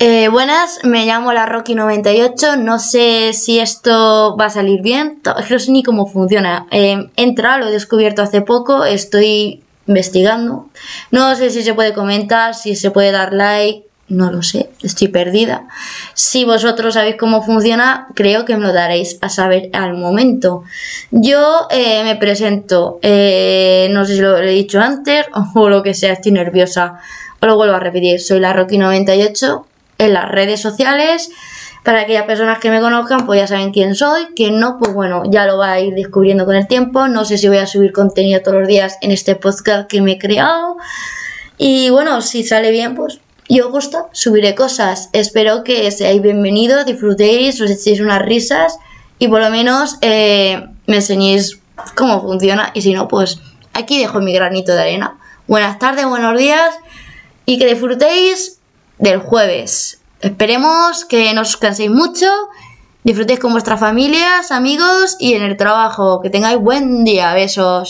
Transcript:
Eh, buenas, me llamo la Rocky98. No sé si esto va a salir bien. No sé ni cómo funciona. Eh, entra, lo he descubierto hace poco. Estoy investigando. No sé si se puede comentar, si se puede dar like. No lo sé, estoy perdida. Si vosotros sabéis cómo funciona, creo que me lo daréis a saber al momento. Yo eh, me presento, eh, no sé si lo he dicho antes o lo que sea, estoy nerviosa. Os lo vuelvo a repetir, soy la Rocky98 en las redes sociales. Para aquellas personas que me conozcan, pues ya saben quién soy. Quien no, pues bueno, ya lo va a ir descubriendo con el tiempo. No sé si voy a subir contenido todos los días en este podcast que me he creado. Y bueno, si sale bien, pues yo os gusta, subiré cosas. Espero que seáis bienvenidos, disfrutéis, os echéis unas risas y por lo menos eh, me enseñéis cómo funciona. Y si no, pues aquí dejo mi granito de arena. Buenas tardes, buenos días y que disfrutéis del jueves. Esperemos que no os canséis mucho, disfrutéis con vuestras familias, amigos y en el trabajo. Que tengáis buen día. Besos.